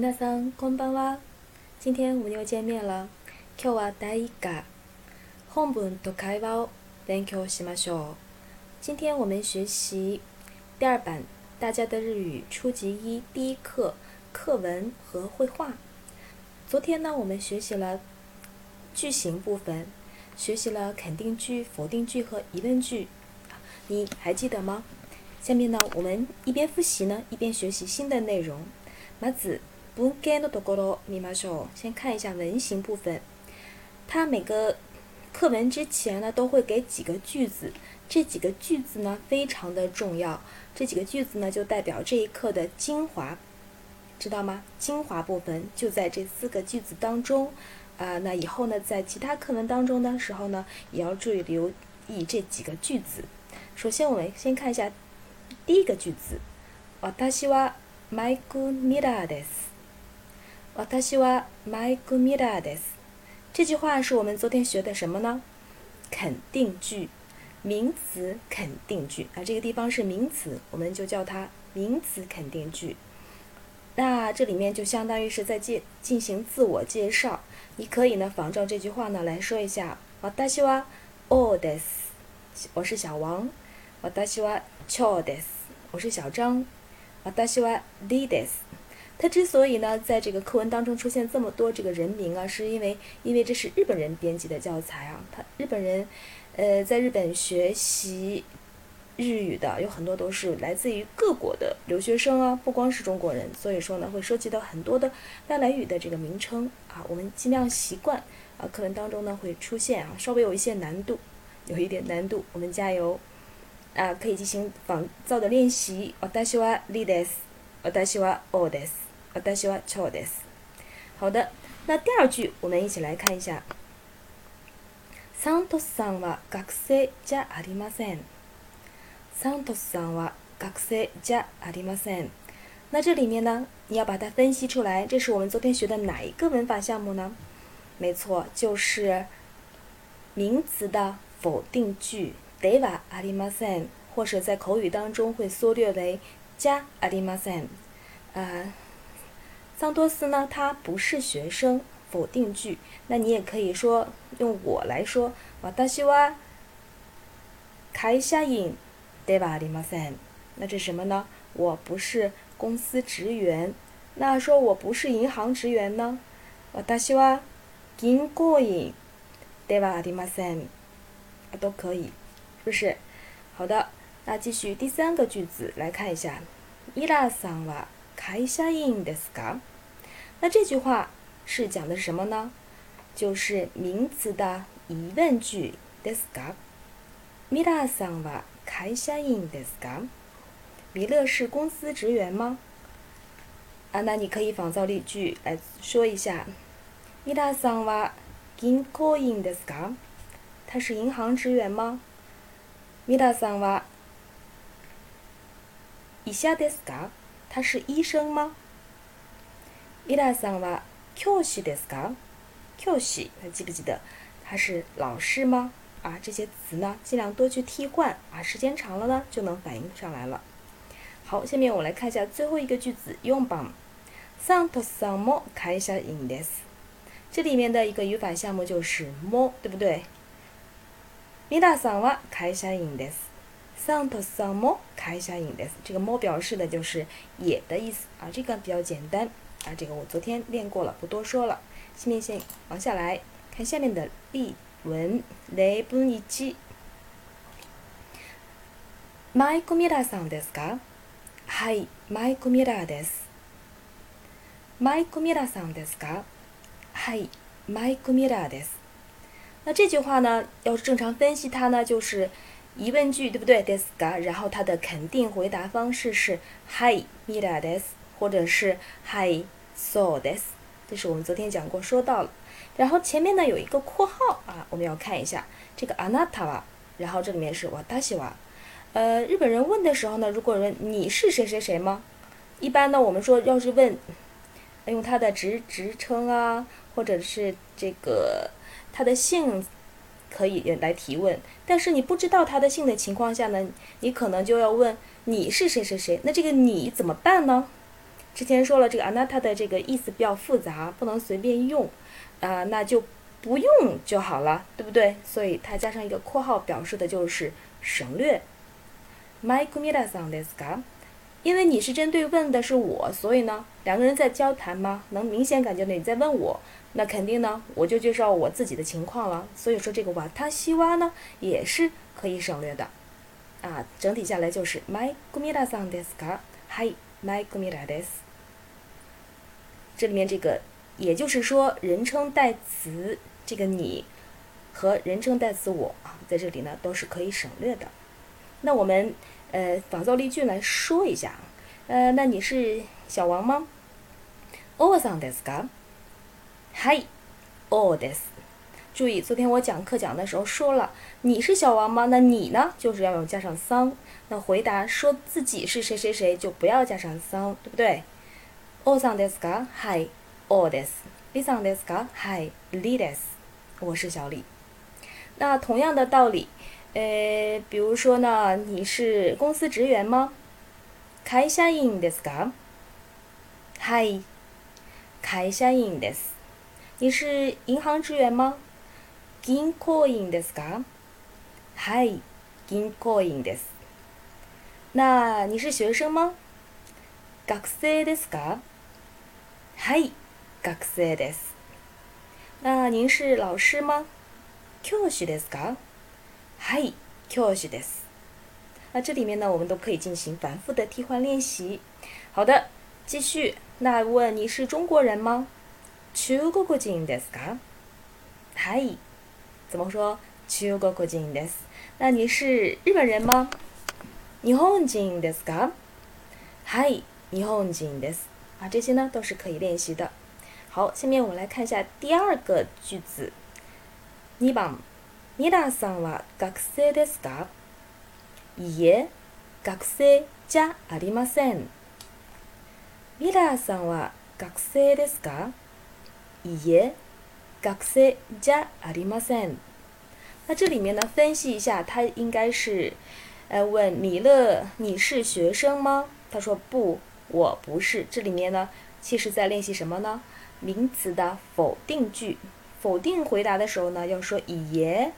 皆さんこんばんは。今天我们又见面了。今日は第一課本文と会話を勉強しましょう。今天我们学习第二版大家的日语初级一第一课课文和绘画。昨天呢，我们学习了句型部分，学习了肯定句、否定句和疑问句，你还记得吗？下面呢，我们一边复习呢，一边学习新的内容。まず 文型のところ見ましょう。先看一下文型部分，它每个课文之前呢都会给几个句子，这几个句子呢非常的重要，这几个句子呢就代表这一课的精华，知道吗？精华部分就在这四个句子当中，啊，那以后呢在其他课文当中的时候呢，也要注意留意这几个句子。首先我们先看一下第一个句子，私はマイクミラーです。 私はマイクミラーです。这句话是我们昨天学的什么呢？肯定句，名词肯定句啊。这个地方是名词，我们就叫它名词肯定句。那这里面就相当于是在介进行自我介绍。你可以呢仿照这句话呢来说一下。私はオです。我是小王。私はチョです。我是小张。私はリです。 它之所以呢，在这个课文当中出现这么多这个人名啊，是因为因为这是日本人编辑的教材啊。他日本人，呃，在日本学习日语的有很多都是来自于各国的留学生啊，不光是中国人，所以说呢，会涉及到很多的外来语的这个名称啊。我们尽量习惯啊，课文当中呢会出现啊，稍微有一些难度，有一点难度，我们加油啊，可以进行仿造的练习。私はリです。私はオです。 私は超です。好的，那第二句我们一起来看一下。サントスさんは学生じゃありません。サントスさんは学生じゃありません。那这里面呢，你要把它分析出来，这是我们昨天学的哪一个文法项目呢？没错，就是名词的否定句ではありません，或者在口语当中会缩略为じゃありません。啊。 桑多斯呢，他不是学生，否定句。那你也可以说用我来说，私は会社員ではありません。那这什么呢？我不是公司职员。那说我不是银行职员呢？私は銀行員ではありません。啊，都可以，是不是？好的，那继续第三个句子来看一下。伊拉さんは 会社員ですか？那这句话是讲的什么呢？就是名词的疑问句ですか？米拉さんは会社員ですか？米勒是公司职员吗？啊，那你可以仿造例句来说一下。米拉さんは銀行員ですか？他是银行职员吗？米拉さんは医者ですか？ 他是医生吗？伊拉桑は教師ですか？教師，还记不记得他是老师吗？啊，这些词呢，尽量多去替换啊，时间长了呢，就能反映上来了。好，下面我来看一下最后一个句子，用版。サントさんも会社員です。这里面的一个语法项目就是も，对不对？米拉桑は会社員です。 サンプサモ下眼的，这个モ表示的就是也的意思啊，这个比较简单啊，这个我昨天练过了，不多说了。下面线往下来看下面的例文。レブ一基。マイクミラーさんですか？はい、マイクミラーです。マイクミラーさんですか？はい、マイクミラーです。那这句话呢，要是正常分析它呢，就是。疑问句，对不对？ですか？然后它的肯定回答方式是はい、ミラーです。或者是 hi so this，这是我们昨天讲过说到了。然后前面呢有一个括号啊，我们要看一下这个 anata 哇，然后这里面是 watashi wa。呃，日本人问的时候呢，如果问你是谁谁谁吗？一般呢我们说要是问用他的职职称啊，或者是这个他的姓 可以来提问，但是你不知道他的姓的情况下呢，你可能就要问你是谁谁谁，那这个你怎么办呢？之前说了，这个 anata 的这个意思比较复杂，不能随便用，啊，那就不用就好了，对不对？所以它加上一个括号表示的就是省略。因为你是针对问的是我，所以呢，两个人在交谈吗？能明显感觉到你在问我，那肯定呢，我就介绍我自己的情况了。所以说这个瓦塔西瓦呢也是可以省略的，啊，整体下来就是 my g u m i d a s a n deska，hi my g u m i d e s 这里面这个也就是说人称代词这个你和人称代词我啊，在这里呢都是可以省略的。那我们。呃，仿造例句来说一下，呃，那你是小王吗？おさんですか？はい、おです。注意，昨天我讲课讲的时候说了，你是小王吗？那你呢，就是要用加上桑。那回答说自己是谁谁谁，就不要加上桑，对不对？おさんですか？はい、おです。りさんですか？はい、りです。我是小李。那同样的道理。 えー、比如说呢，你是公司职员吗？会社員ですか？はい、会社員です。你是银行职员吗？銀行員ですか？はい、銀行員です。那你是学生吗？学生ですか？はい、学生です。那您是老师吗？教師ですか？嗨，教師です。那这里面呢，我们都可以进行反复的替换练习。好的，继续。那问你是中国人吗？中国人ですか？嗨，怎么说？中国人です。那你是日本人吗？日本人ですか？嗨，日本人です。啊，这些呢都是可以练习的。好，下面我们来看一下第二个句子。 二番。皆さんは学生ですかいいえ、学生じゃありません。皆さんは学生ですかいいえ、学生じゃありません。那这里面呢，分析一下，他应该是，呃，问米勒，你是学生吗？他说不，我不是。这里面呢，其实在练习什么呢？名词的否定句。否定回答的时候呢，要说いいえ。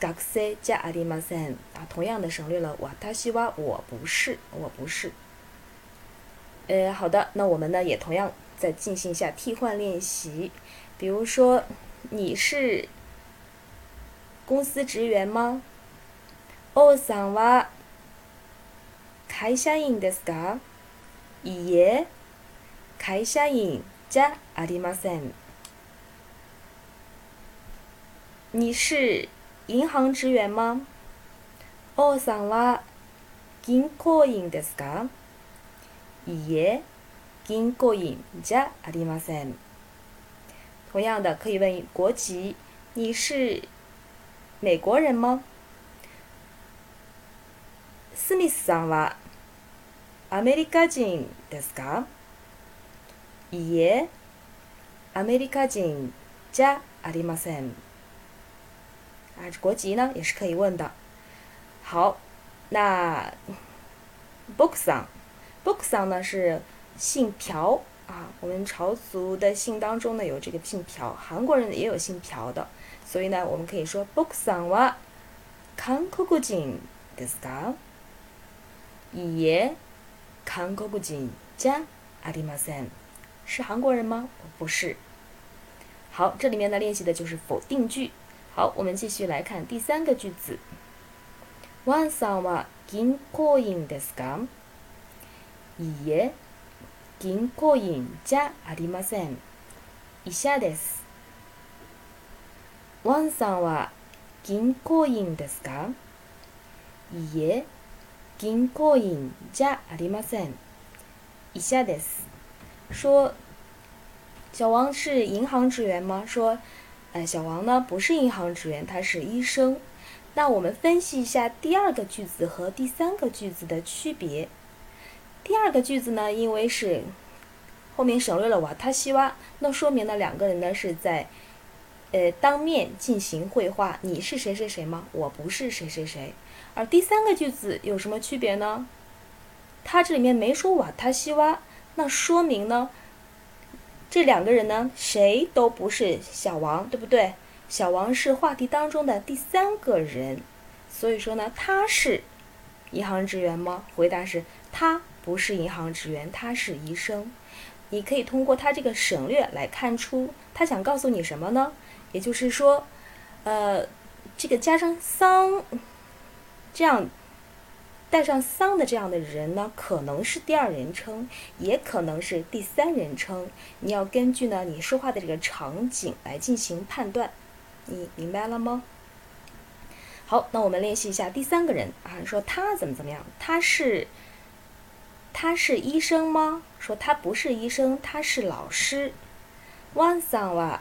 学生じゃありません啊，同样的省略了私は我不是，我不是。呃，好的，那我们呢也同样再进行一下替换练习。比如说，你是公司职员吗？おさんは会社員ですか？いいえ、会社員じゃありません。你是 銀行職員吗王さんは銀行員ですかいいえ、銀行員じゃありません。同样的，可以问国籍，你是美国人吗？スミスさんはアメリカ人ですかいいえ、アメリカ人じゃありません。啊，国籍呢也是可以问的。好，那 Bookson，Bookson 呢是姓朴啊。我们朝族的姓当中呢有这个姓朴，韩国人也有姓朴的，所以呢我们可以说 Bookson は韓国人ですか？いいえ、韓国人じゃありません。是韩国人吗？不是。好，这里面呢练习的就是否定句。 好，我们继续来看第三个句子。ワンさんは銀行員ですか？いいえ、銀行員じゃありません。医者です。ワンさんは銀行員ですか？いいえ、銀行員じゃありません。医者です。说，小王是银行职员吗？说。 哎，小王呢不是银行职员，他是医生。那我们分析一下第二个句子和第三个句子的区别。第二个句子呢，因为是后面省略了瓦塔西哇，那说明呢两个人呢是在呃当面进行会话。你是谁谁谁吗？我不是谁谁谁。而第三个句子有什么区别呢？他这里面没说瓦塔西哇，那说明呢？这两个人呢，谁都不是小王，对不对？小王是话题当中的第三个人，所以说呢，他是银行职员吗？回答是他不是银行职员，他是医生。你可以通过他这个省略来看出他想告诉你什么呢？也就是说，呃，这个加上桑，这样。带上桑的这样的人呢，可能是第二人称，也可能是第三人称。你要根据呢你说话的这个场景来进行判断。你明白了吗？好，那我们练习一下第三个人啊，说他怎么怎么样？他是他是医生吗？说他不是医生，他是老师。ワンさんは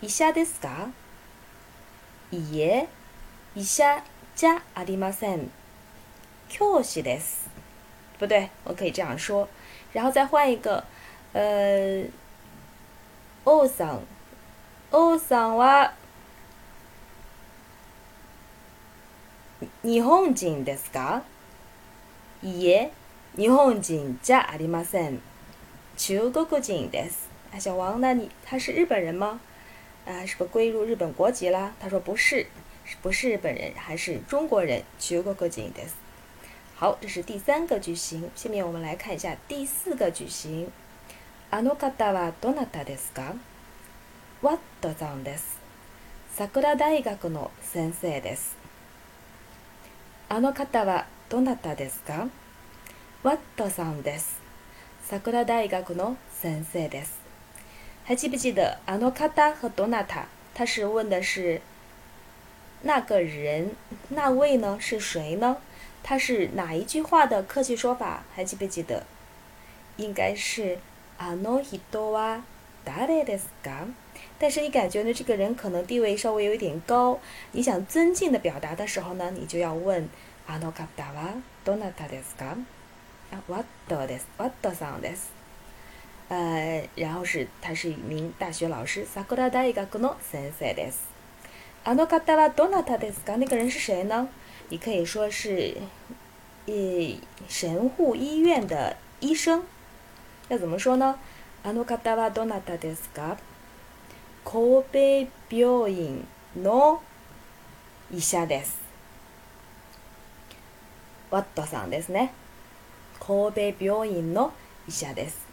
医者ですか？いいえ、医者 じゃありません。教師です。不对，我可以这样说，然后再换一个，呃，王さん。王さんは日本人ですかいいえ、日本人じゃありません。中国人です。啊，小王，那你他是日本人吗？啊，是不是归入日本国籍啦？他说不是， 不是日本人，还是中国人。中国人です。好，这是第三个句型。下面我们来看一下第四个句型。あの方はどなたですかワットさんです。桜大学の先生です。あの方はどなたですかワットさんです。桜大学の先生です。还记不记得あの方和どなた？它是问的是那个人，那位呢是谁呢？他是哪一句话的客气说法？还记不记得？应该是あの人は誰ですか？但是你感觉呢，这个人可能地位稍微有一点高，你想尊敬的表达的时候呢，你就要问あの方はどなたですか？啊，what です what さんです。呃，然后是他是一名大学老师，桜大学の先生です。 あの方はどなたですか？那个人是谁呢？你可以说是，神户医院的医生。要怎么说呢？あの方はどなたですか？神戸病院の医者です。ワットさんですね。神戸病院の医者です。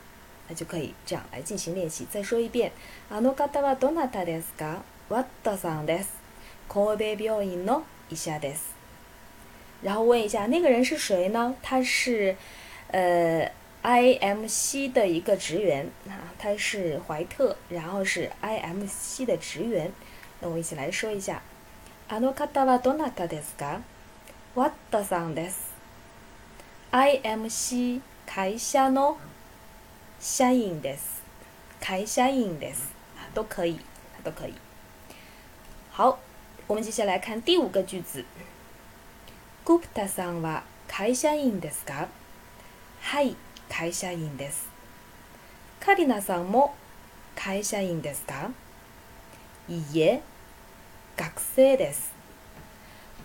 那就可以这样来进行练习。再说一遍，あの方はどなたですか？ワットさんです。神戸病院の医者です。然后问一下，那个人是谁呢？他是，呃。IMC 的一个职员啊，他是怀特，然后是 IMC 的职员。那我一起来说一下。あの方はどなたですか？ワットさんです。IMC 会社の社員です。会社員です。都可以，都可以。好， 我们接下来看第五个句子。グプタさんは会社員ですか？はい。会社員です。カリナさんも会社員ですかいいえ、学生です。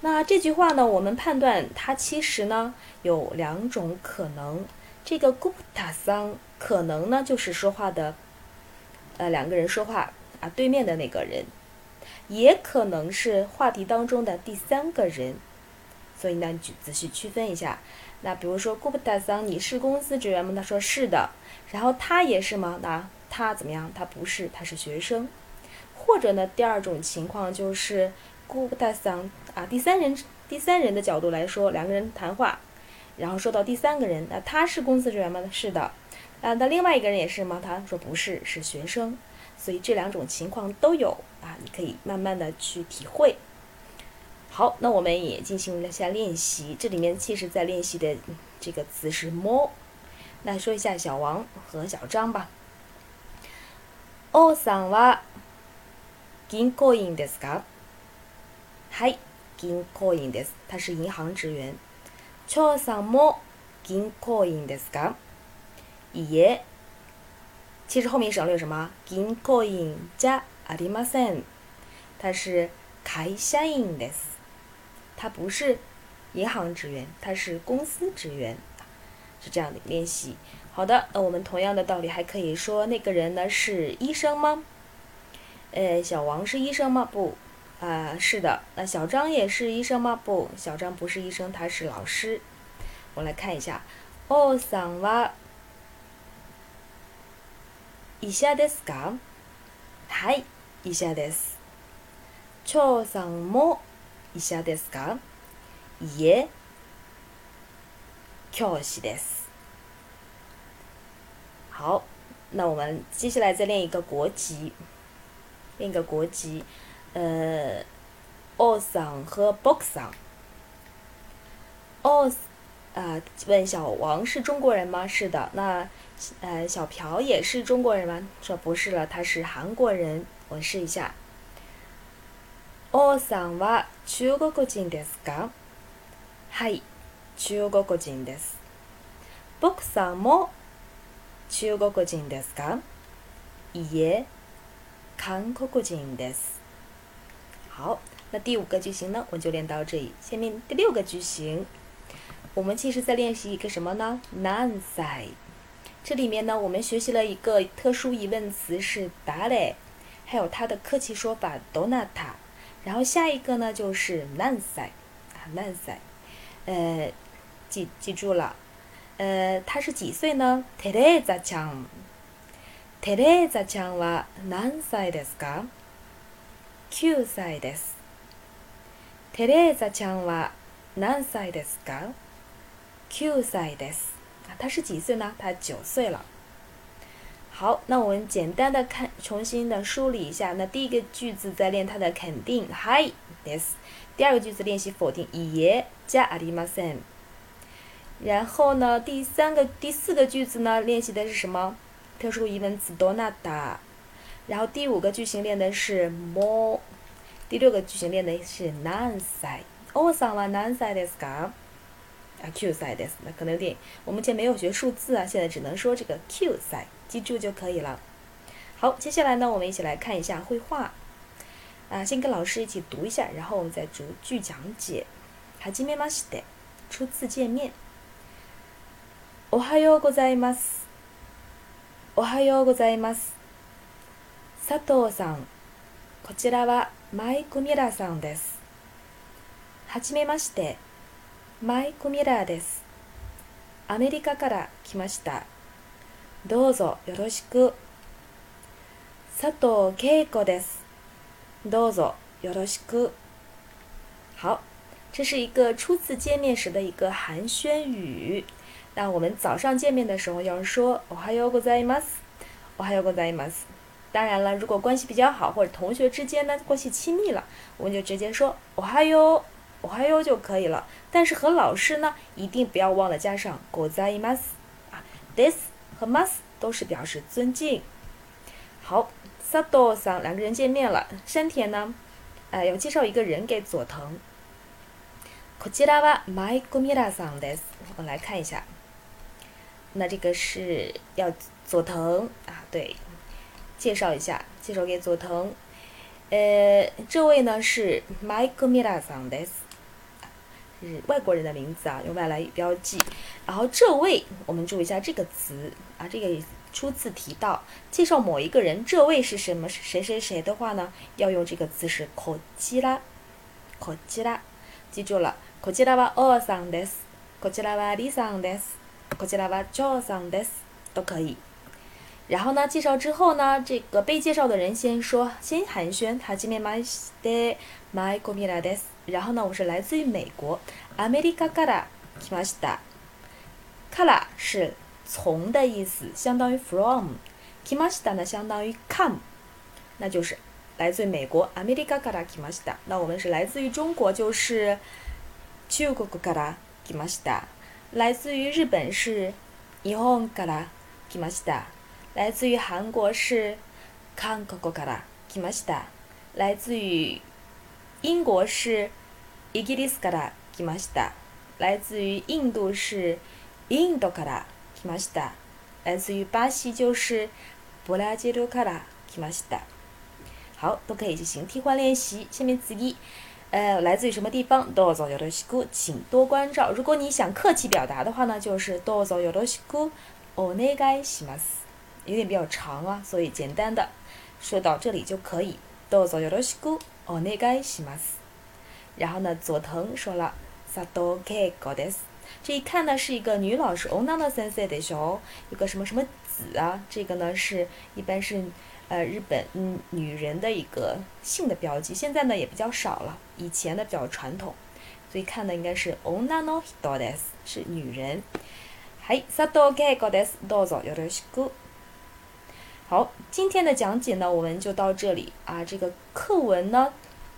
那这句话呢？我们判断它其实呢有两种可能。这个 Gupta 桑可能呢就是说话的，呃，两个人说话啊，对面的那个人， 也可能是话题当中的第三个人，所以呢，你仔细区分一下。那比如说，古普塔桑，你是公司职员吗？他说是的。然后他也是吗？那他怎么样？他不是，他是学生。或者呢，第二种情况就是古普塔桑啊，第三人第三人的角度来说，两个人谈话，然后说到第三个人，那他是公司职员吗？是的。啊，那另外一个人也是吗？他说不是，是学生。所以这两种情况都有啊，你可以慢慢的去体会。好，那我们也进行了一下练习。这里面其实在练习的这个词是摸。那说一下小王和小张吧。王さんは銀行員ですか？はい、銀行員です。他是银行职员。長さんも銀行員ですか？いいえ。 其实后面省略什么？銀行員じゃありません。他是会社員です。他不是银行职员，他是公司职员。 是这样的练习。好的，那我们同样的道理还可以说那个人呢是医生吗？呃，小王是医生吗？不，啊，是的。那小张也是医生吗？不，小张不是医生，他是老师。我来看一下，おさんは 医者ですかはい、医者です。長さんも医者ですかいえ、教師です。好，那我们接下来再练一个国籍，练一个国籍，呃，王さん和ぼくさん。お啊，问小王是中国人吗？是的。那，呃，小朴也是中国人吗？说不是了，他是韩国人。我试一下。奥桑は中国人ですか？はい、中国人です。博桑も。中国人ですか？いえ、韓国人です。好，那第五个句型呢，我们就练到这里。下面第六个句型， 我们其实在练习一个什么呢？何歳。这里面呢，我们学习了一个特殊疑问词是誰，还有它的客气说法どなた。然后下一个呢，就是何歳啊，何歳。呃，记记住了。呃，他是几岁呢？テレザちゃん。テレザちゃんは何歳ですか？九歳です。テレザちゃんは何歳ですか？ 九歳です。啊，他是几岁呢？他九岁了。好，那我们简单的看，重新的梳理一下。那第一个句子在练它的肯定，はいです。第二个句子练习否定，いいえじゃありません。然后呢，第三个、第四个句子呢，练习的是什么？特殊疑问词どなた。然后第五个句型练的是も。第六个句型练的是何歳。おさんは何歳ですか？ 啊，Q 歳です。那可能有点，我目前没有学数字啊，现在只能说这个 Q 歳，记住就可以了。好，接下来呢，我们一起来看一下绘画。啊，先跟老师一起读一下，然后我们再逐句讲解。はじめまして。初次见面。おはようございます。おはようございます。佐藤さん、こちらはマイク・ミラーさんです。はじめまして、 マイク・ミラーです。アメリカから来ました。どうぞよろしく。佐藤恵子です。どうぞよろしく。好，这是一个初次见面时的一个寒暄语。那我们早上见面的时候要说おはようございます，おはようございます。当然了，如果关系比较好或者同学之间呢关系亲密了，我们就直接说おはよう， おはよう就可以了。但是和老师呢，一定不要忘了加上ございます啊，this 和 mas 都是表示尊敬。好，佐藤さん两个人见面了，山田呢，呃，要介绍一个人给佐藤。こちらはマイクミラさんです。我来看一下。那这个是要佐藤啊，对，介绍一下，介绍给佐藤。呃，这位呢是 Mike Mira 桑德斯， 是外国人的名字啊，用外来语标记。然后这位，我们注意一下这个词啊，这个初次提到介绍某一个人，这位是什么谁谁谁的话呢，要用这个词是こちら，こちら，记住了，こちらはおさんです，こちらはりさんです。こちらは長さんです，都可以。然后呢，介紹之後呢，这个被介紹的人先說，先寒暄，はじめまして、マイコミラです。 然後呢，我是来自于美国，アメリカから来ました。から是从的意思，相当于 from。来ました呢，相当于 come，那就是来自于美国，アメリカから来ました。那我们是来自于中国，就是中国から来ました。来自于日本是日本から来ました。来自于韩国是韓国から来ました。来自于 英国是イギリスから来ました。来自于印度是インドから来ました。来自于巴西就是ブラジルから来ました。好，都可以进行替换练习。下面次一， 呃，来自于什么地方？どうぞよろしく，请多关照。如果你想客气表达的话呢，就是どうぞよろしくお願いします。有点比较长啊，所以简单的说到这里就可以。どうぞよろしく お願いします。然后呢，佐藤说了佐藤ケゴです。这一看呢是一个女老师，女の先生でしょ。有个什么什么子啊？这个呢是一般是。呃，日本嗯，女人的一个性的标记，现在呢也比较少了，以前的比较传统，所以看的应该是 onna no hito des，是女人。はい、佐藤圭子です。どうぞよろしく。 好，今天的讲解呢，我们就到这里啊。这个课文呢，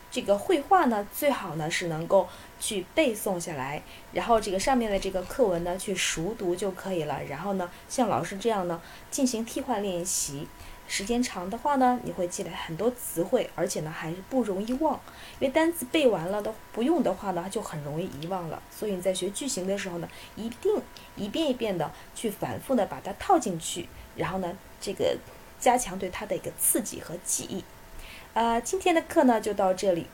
这个绘画呢，最好呢是能够去背诵下来，然后这个上面的这个课文呢，去熟读就可以了。然后呢，像老师这样呢，进行替换练习。时间长的话呢，你会积累很多词汇，而且呢还不容易忘，因为单词背完了都不用的话呢，就很容易遗忘了。所以你在学句型的时候呢，一定一遍一遍的去反复的把它套进去，然后呢，这个。加强对它的一个刺激和记忆，呃，今天的课呢就到这里。